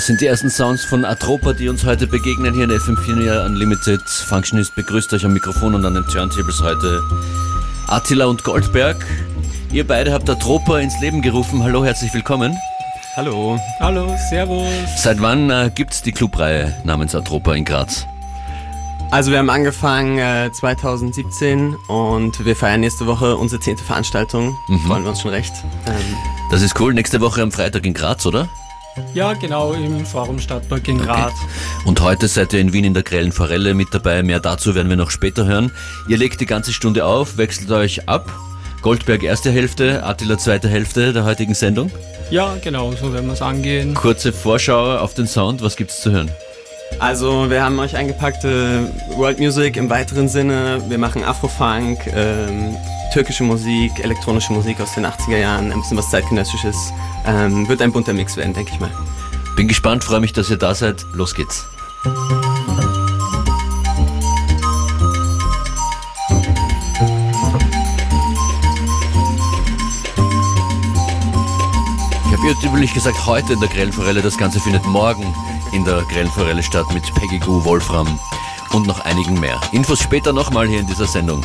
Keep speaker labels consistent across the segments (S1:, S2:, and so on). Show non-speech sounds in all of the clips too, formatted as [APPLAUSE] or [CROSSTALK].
S1: Das sind die ersten Sounds von Atropa, die uns heute begegnen hier in FM4 Unlimited. Functionist begrüßt euch am Mikrofon und an den Turntables heute Attila und Goldberg. Ihr beide habt Atropa ins Leben gerufen. Hallo, herzlich willkommen.
S2: Hallo.
S3: Hallo, Servus.
S1: Seit wann äh, gibt es die Clubreihe namens Atropa in Graz?
S2: Also wir haben angefangen äh, 2017 und wir feiern nächste Woche unsere zehnte Veranstaltung. Mhm. Freuen wir uns schon recht. Ähm,
S1: das ist cool. Nächste Woche am Freitag in Graz, oder?
S3: Ja, genau, im Forum Stadtpark in Graz.
S1: Okay. Und heute seid ihr in Wien in der Grellen Forelle mit dabei. Mehr dazu werden wir noch später hören. Ihr legt die ganze Stunde auf, wechselt euch ab. Goldberg erste Hälfte, Attila zweite Hälfte der heutigen Sendung.
S3: Ja, genau, so werden wir es angehen.
S1: Kurze Vorschau auf den Sound, was gibt's zu hören?
S2: Also wir haben euch eingepackte World Music im weiteren Sinne. Wir machen Afrofunk, ähm, türkische Musik, elektronische Musik aus den 80er Jahren, ein bisschen was zeitgenössisches. Ähm, wird ein bunter Mix werden, denke ich mal.
S1: Bin gespannt, freue mich, dass ihr da seid. Los geht's. Ich habe irrtümlich gesagt, heute in der Grellenforelle. Das Ganze findet morgen in der Grellenforelle statt mit Peggy Goo, Wolfram und noch einigen mehr. Infos später nochmal hier in dieser Sendung.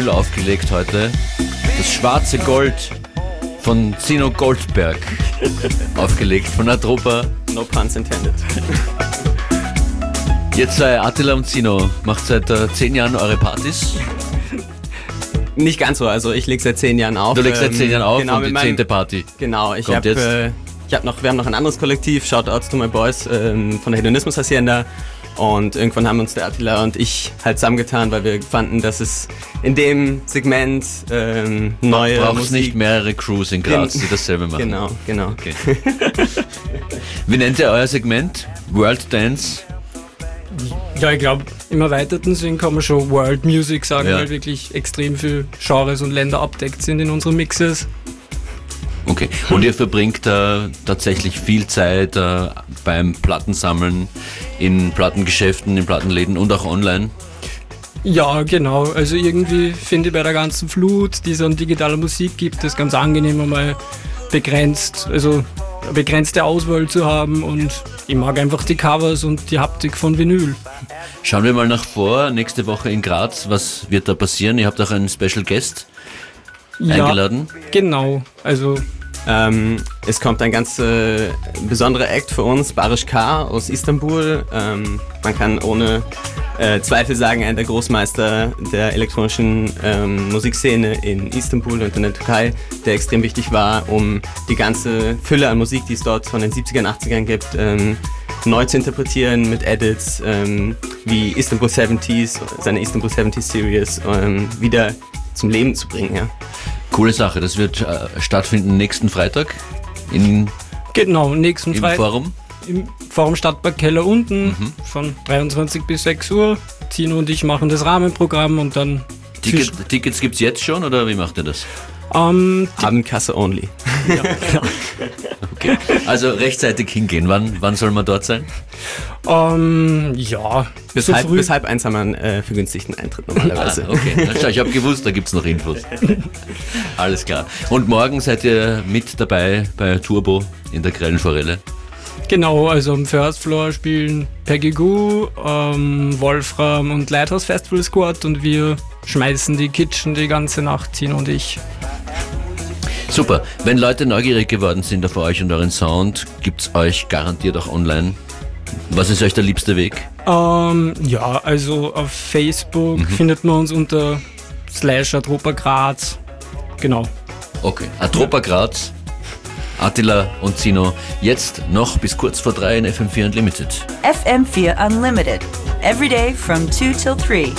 S1: Vinyl aufgelegt heute. Das schwarze Gold von Zino Goldberg. aufgelegt von Atropa.
S2: No puns intended.
S1: Jetzt sei Attila und Zino, macht seit äh, zehn Jahren eure Partys.
S2: Nicht ganz so, also ich lege seit zehn Jahren auf.
S1: Du legst seit
S2: ähm,
S1: zehn Jahren auf
S2: genau,
S1: und die
S2: meinem-
S1: zehnte Party.
S2: Genau, ich habe äh, ich hab noch, wir haben noch ein anderes Kollektiv, Shoutouts to my boys ähm, von der Hedonismus Hacienda. Und irgendwann haben uns der Attila und ich halt zusammengetan, weil wir fanden, dass es in dem Segment ähm, neue
S1: Brauchst
S2: Musik...
S1: nicht mehrere Crews in Graz, die dasselbe machen.
S2: Genau, genau.
S1: Okay. Wie nennt ihr euer Segment? World Dance?
S3: Ja, ich glaube, im erweiterten Sinn kann man schon World Music sagen,
S1: Ja.
S3: weil wirklich extrem viel Genres und Länder abdeckt sind in unseren Mixes.
S1: Okay. Und ihr verbringt äh, tatsächlich viel Zeit äh, beim Plattensammeln in Plattengeschäften, in Plattenläden und auch online.
S3: Ja, genau. Also irgendwie finde ich bei der ganzen Flut, die es an digitaler Musik gibt, es ganz angenehm einmal begrenzt, also eine begrenzte Auswahl zu haben und ich mag einfach die Covers und die Haptik von Vinyl.
S1: Schauen wir mal nach vor. Nächste Woche in Graz. Was wird da passieren? Ihr habt auch einen Special Guest eingeladen.
S3: Genau. Also
S2: Ähm, es kommt ein ganz äh, besonderer Act für uns, Barish K. aus Istanbul. Ähm, man kann ohne äh, Zweifel sagen, einer der Großmeister der elektronischen ähm, Musikszene in Istanbul und in der Türkei, der extrem wichtig war, um die ganze Fülle an Musik, die es dort von den 70ern, 80ern gibt, ähm, neu zu interpretieren mit Edits ähm, wie Istanbul 70s, seine Istanbul 70s Series, ähm, wieder zum Leben zu bringen. Ja.
S1: Coole Sache. Das wird äh, stattfinden nächsten Freitag in,
S3: genau, nächsten
S1: im
S3: Freitag
S1: Forum.
S3: im Forum Stadtpark Keller unten von 23 bis 6 Uhr. Tino und ich machen das Rahmenprogramm und dann
S1: Ticket, Tickets gibt's jetzt schon oder wie macht ihr das?
S3: Ähm,
S2: Abendkasse only. [LAUGHS]
S1: Also rechtzeitig hingehen. Wann, wann soll man dort sein?
S3: ähm, ja,
S2: Bis,
S3: so
S2: halb,
S3: früh.
S2: bis halb eins haben wir einen äh, vergünstigten Eintritt normalerweise.
S1: Ah, okay. Na, schau, ich habe gewusst, da gibt's noch Infos. [LAUGHS] Alles klar. Und morgen seid ihr mit dabei bei Turbo in der Grellen Forelle.
S3: Genau, also am First Floor spielen Peggy Goo, ähm, Wolfram und Lighthouse Festival Squad und wir schmeißen die Kitchen die ganze Nacht, Tino und ich.
S1: Super. Wenn Leute neugierig geworden sind auf euch und euren Sound, gibt's euch garantiert auch online. Was ist euch der liebste Weg?
S3: Ähm, ja, also auf Facebook findet man uns unter slash Atropa Graz. Genau.
S1: Okay. Atropa Graz, Attila und Zino. Jetzt noch bis kurz vor drei in FM4 Unlimited.
S4: FM4 Unlimited. Every day from 2 till 3.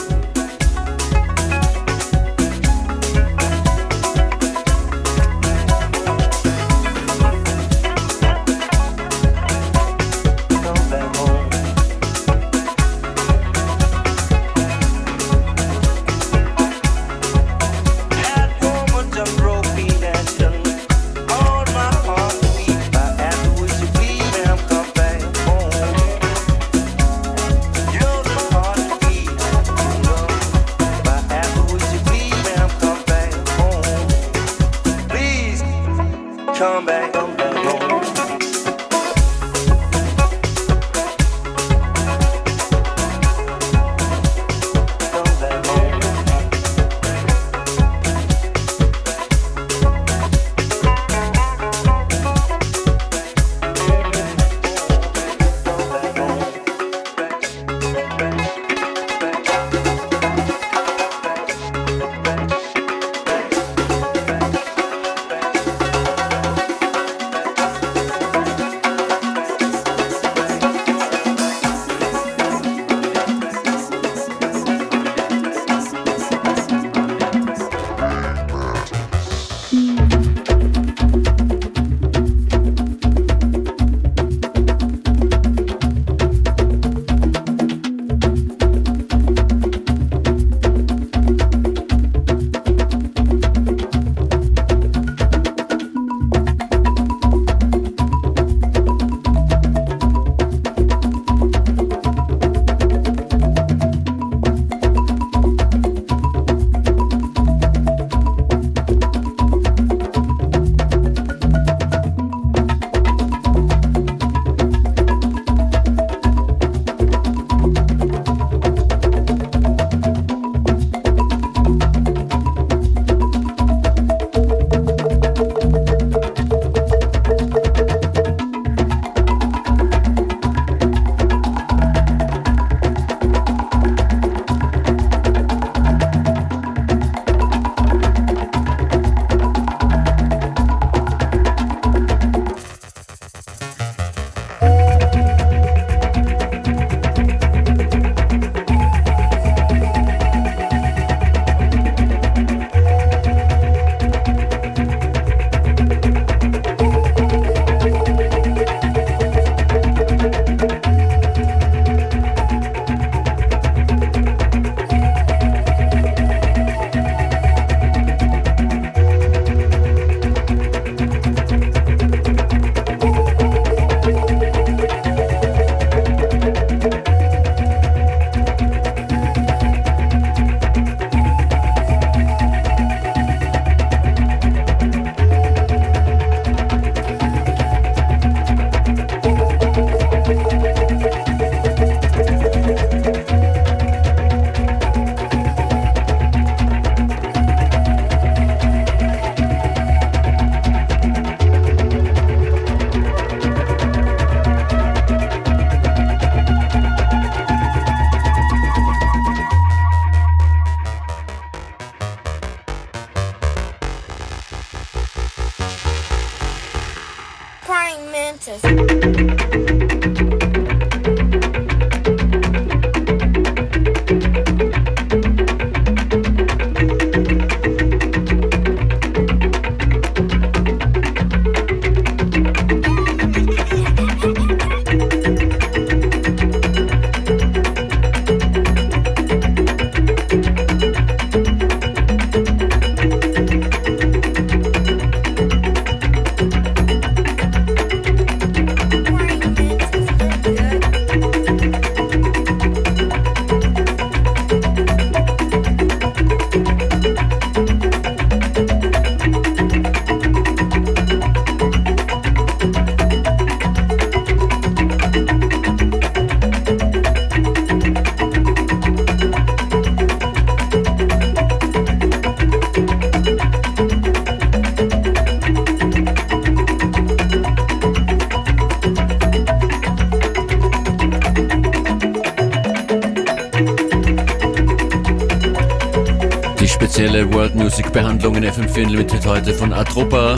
S1: heute von Atropa,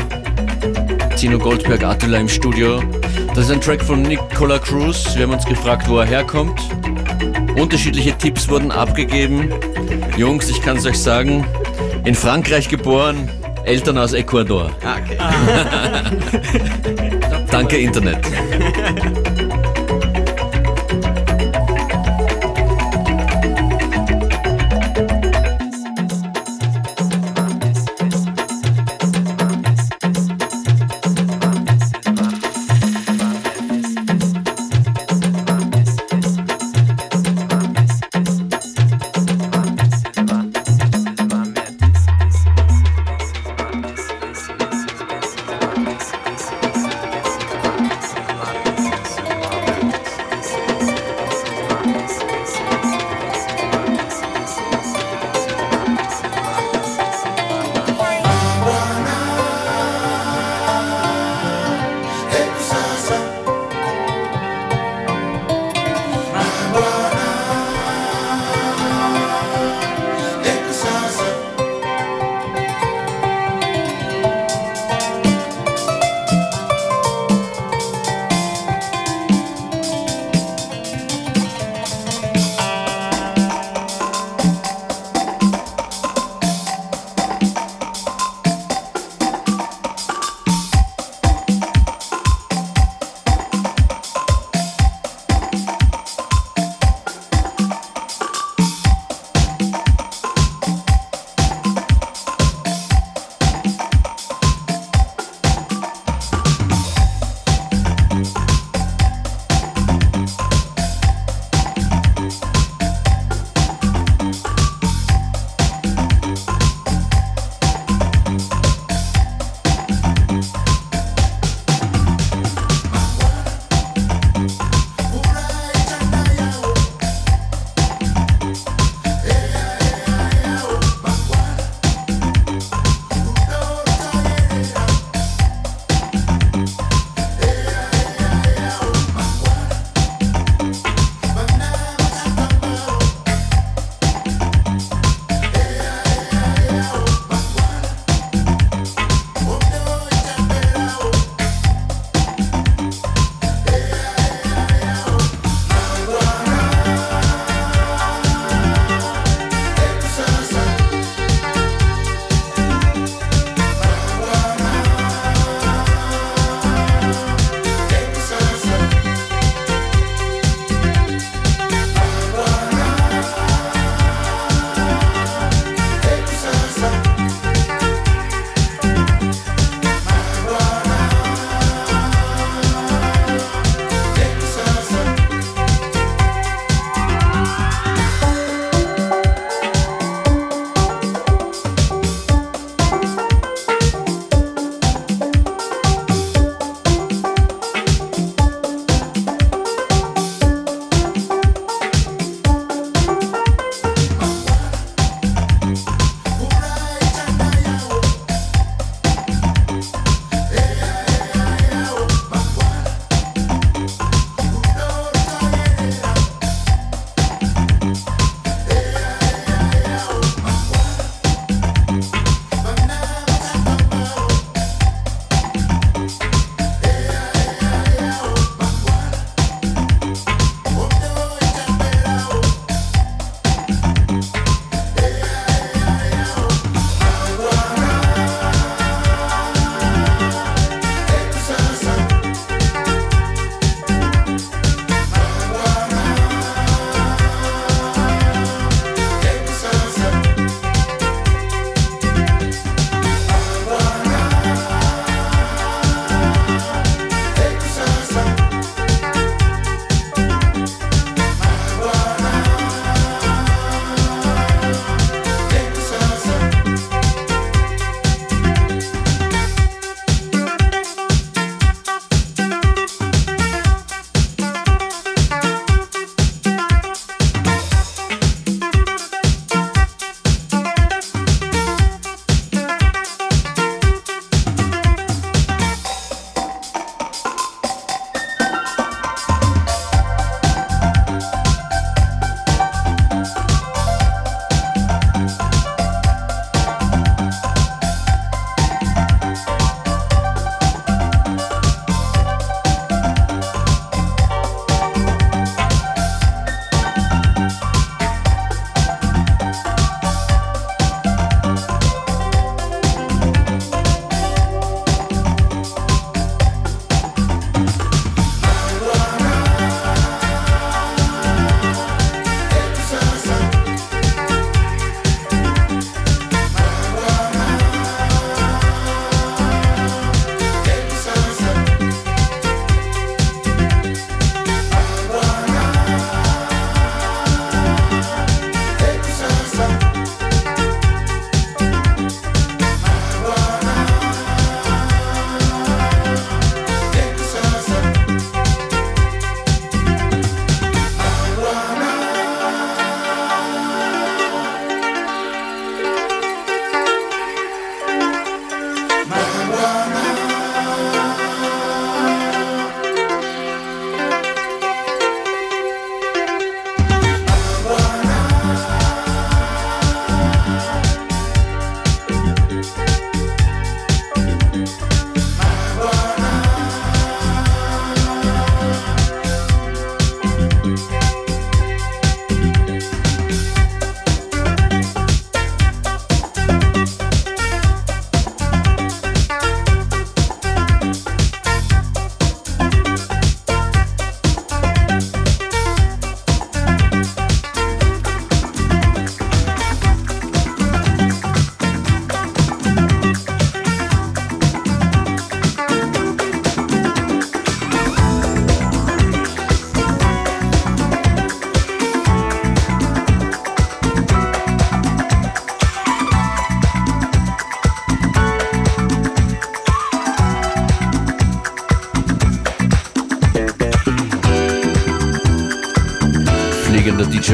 S1: Tino Goldberg, Attila im Studio. Das ist ein Track von Nicola Cruz. Wir haben uns gefragt, wo er herkommt. Unterschiedliche Tipps wurden abgegeben. Jungs, ich kann es euch sagen, in Frankreich geboren, Eltern aus Ecuador.
S2: Ah, okay. [LAUGHS]
S1: Danke Internet. [LAUGHS]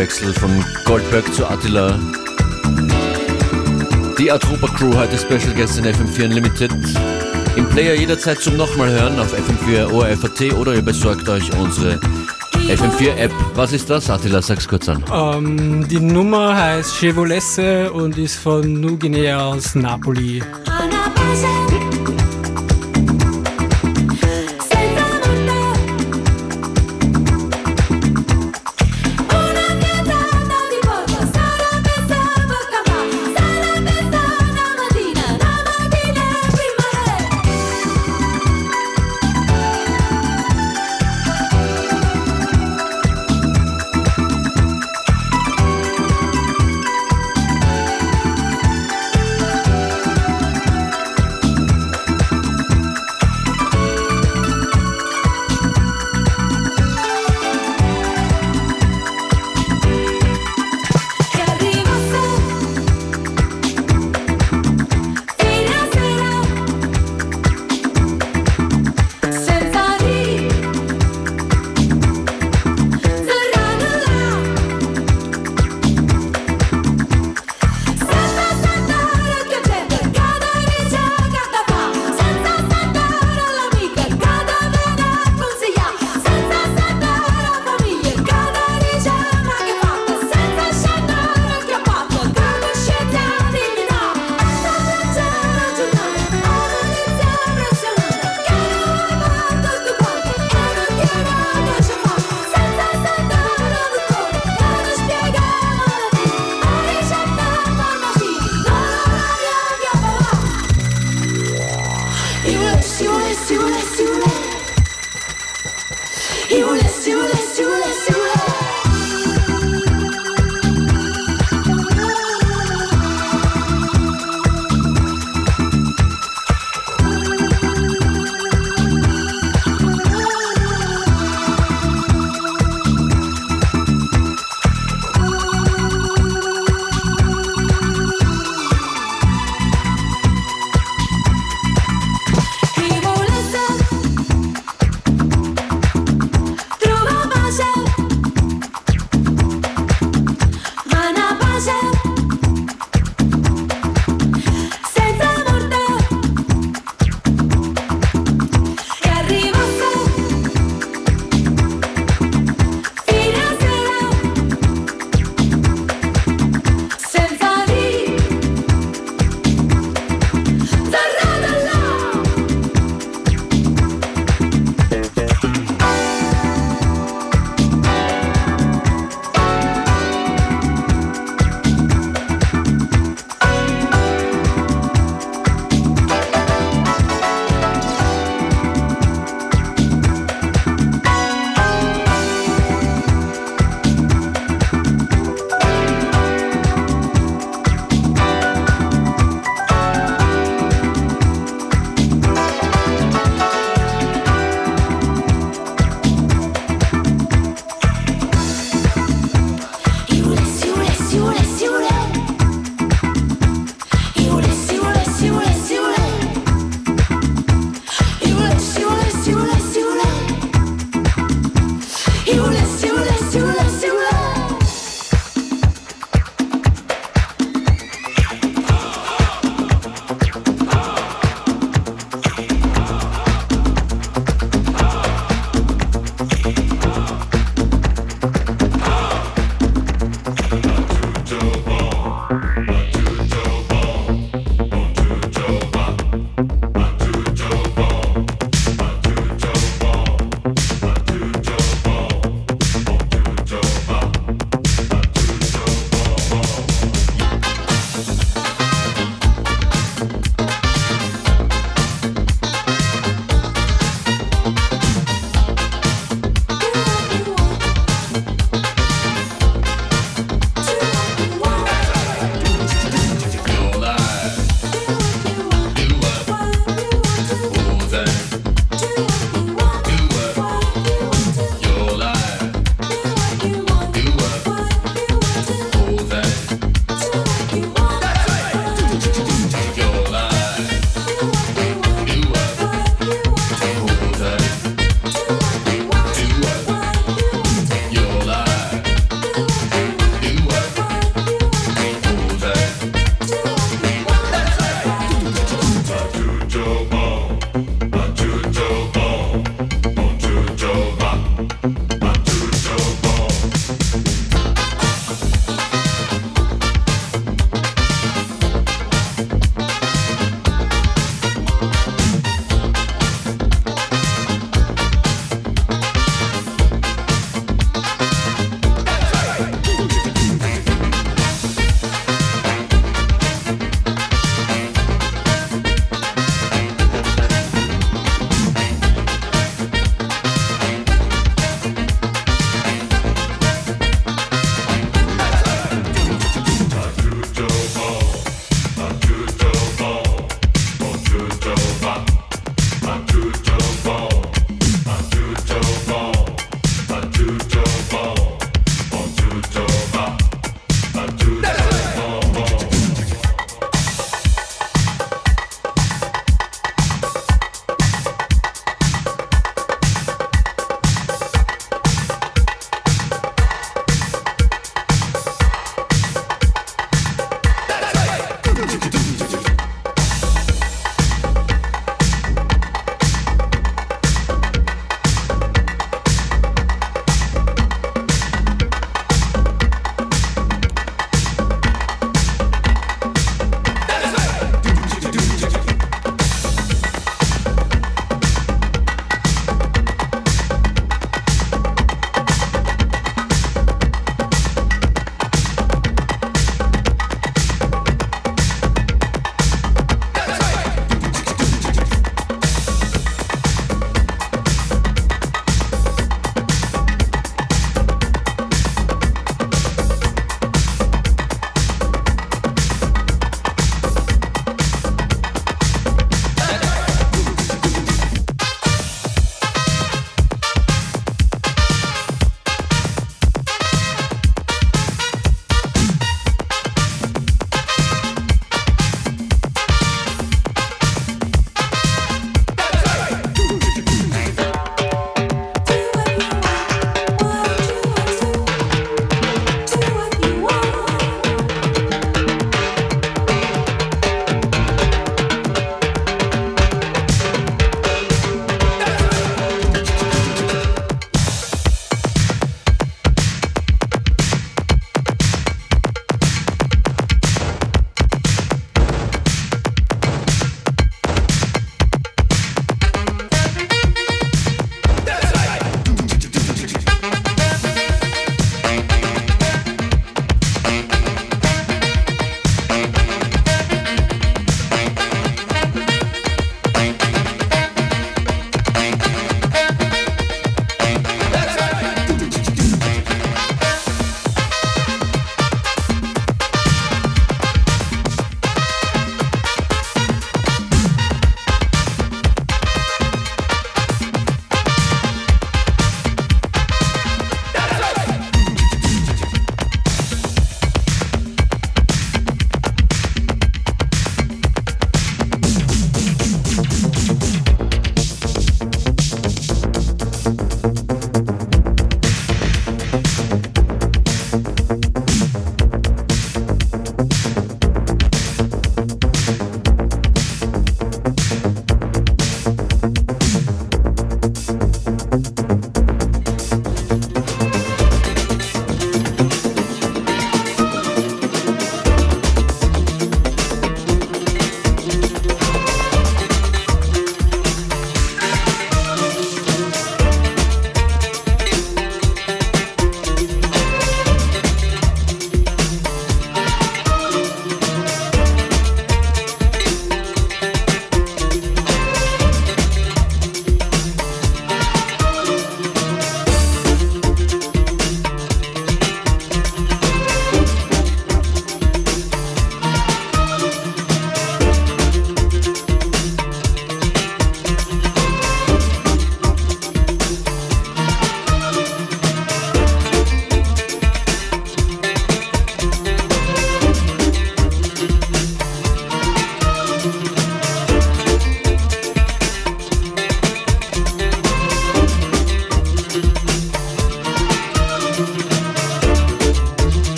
S1: DJ-Wechsel von Goldberg zu Attila. Die Atropa Crew heute Special Guest in FM4 Unlimited. Im Player jederzeit zum nochmal hören auf FM4 ORFAT oder ihr besorgt euch unsere FM4 App. Was ist das? Attila, sag's kurz an.
S5: Ähm, die Nummer heißt Chevolesse und ist von Nuguinea aus Napoli.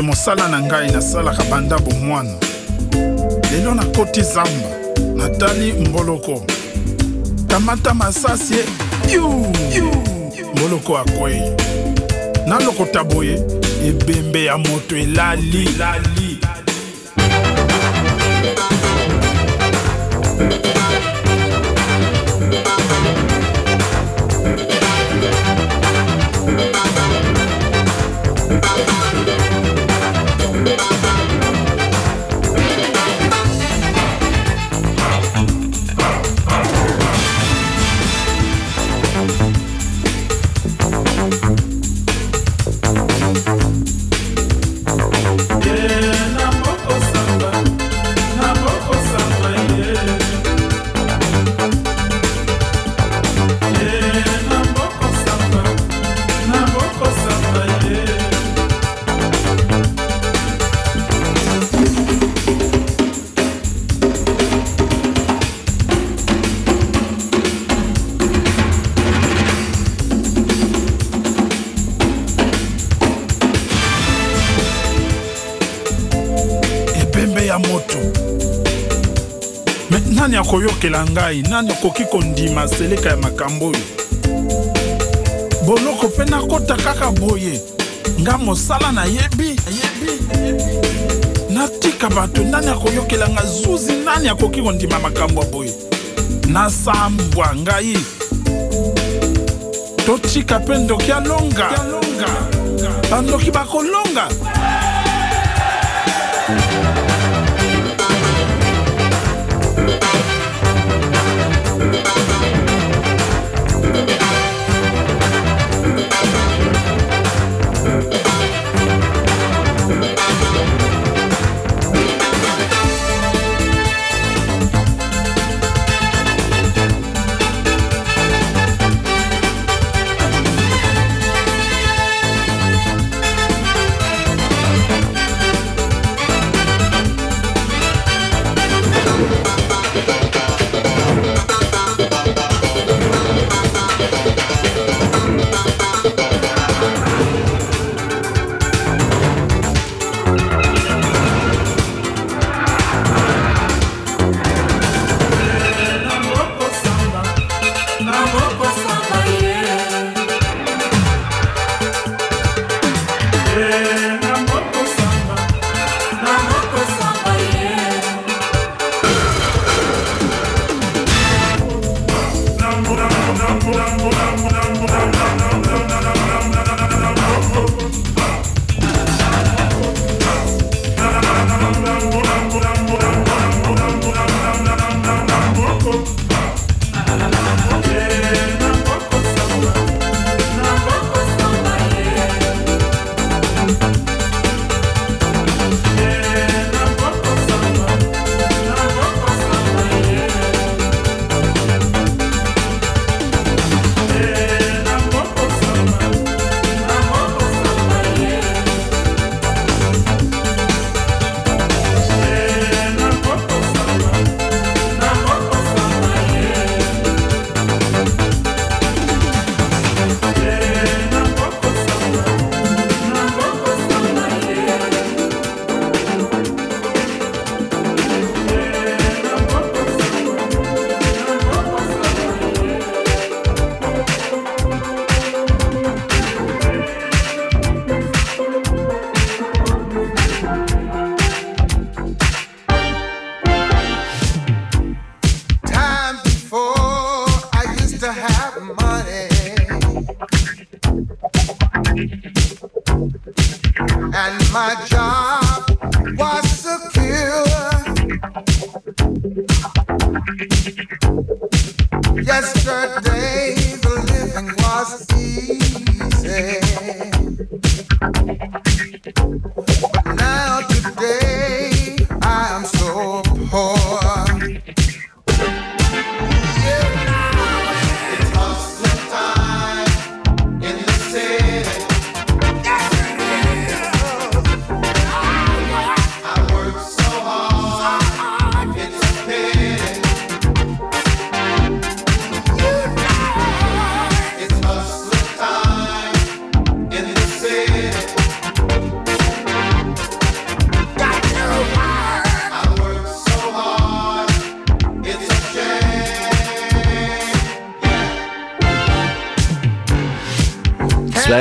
S6: Mpo te mosala na ngai nasalaka banda bomwana. Lelo nakoti zamba natali mboloko. Kamata masasi e yu mboloko akwei nalokota boye ebembe ya moto elali akoyokela ngai nani akoki kondima seleka ya makambo oyo? Boloko mpe nakota kaka boye nga mosala nayebi natika bato nani akoyokela nga zuzi nani akoki kondima makambo ya boye? Nasambwa ngai. Totika mpe ndoki alonga bandoki bakolonga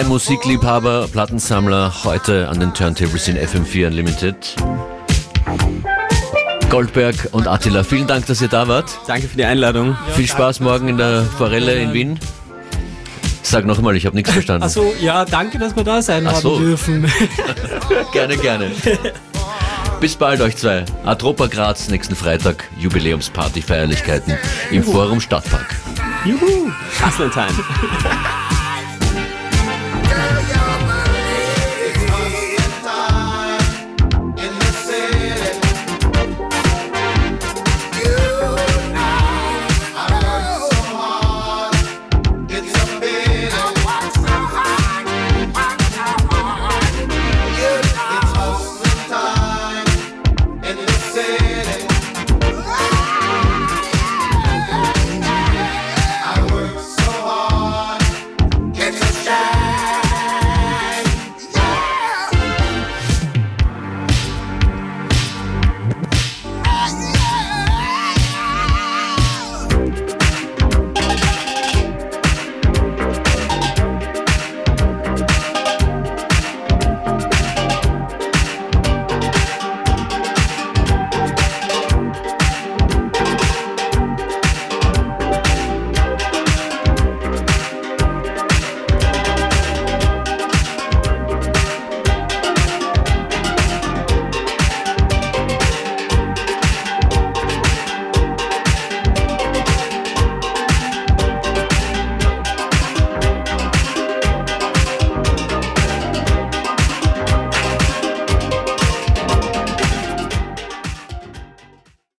S1: Musikliebhaber, Plattensammler heute an den Turntables in FM4 Unlimited. Goldberg und Attila, vielen Dank, dass ihr da wart.
S2: Danke für die Einladung.
S1: Viel Spaß morgen in der Forelle in Wien. Sag noch einmal, ich habe nichts verstanden.
S3: Also ja, danke, dass wir da sein
S1: Ach
S3: haben
S1: so.
S3: dürfen. [LAUGHS]
S1: Gerne, gerne. Bis bald euch zwei. Atropa Graz nächsten Freitag, Jubiläumsparty, Feierlichkeiten im Forum Stadtpark.
S2: Juhu! Hustle Time.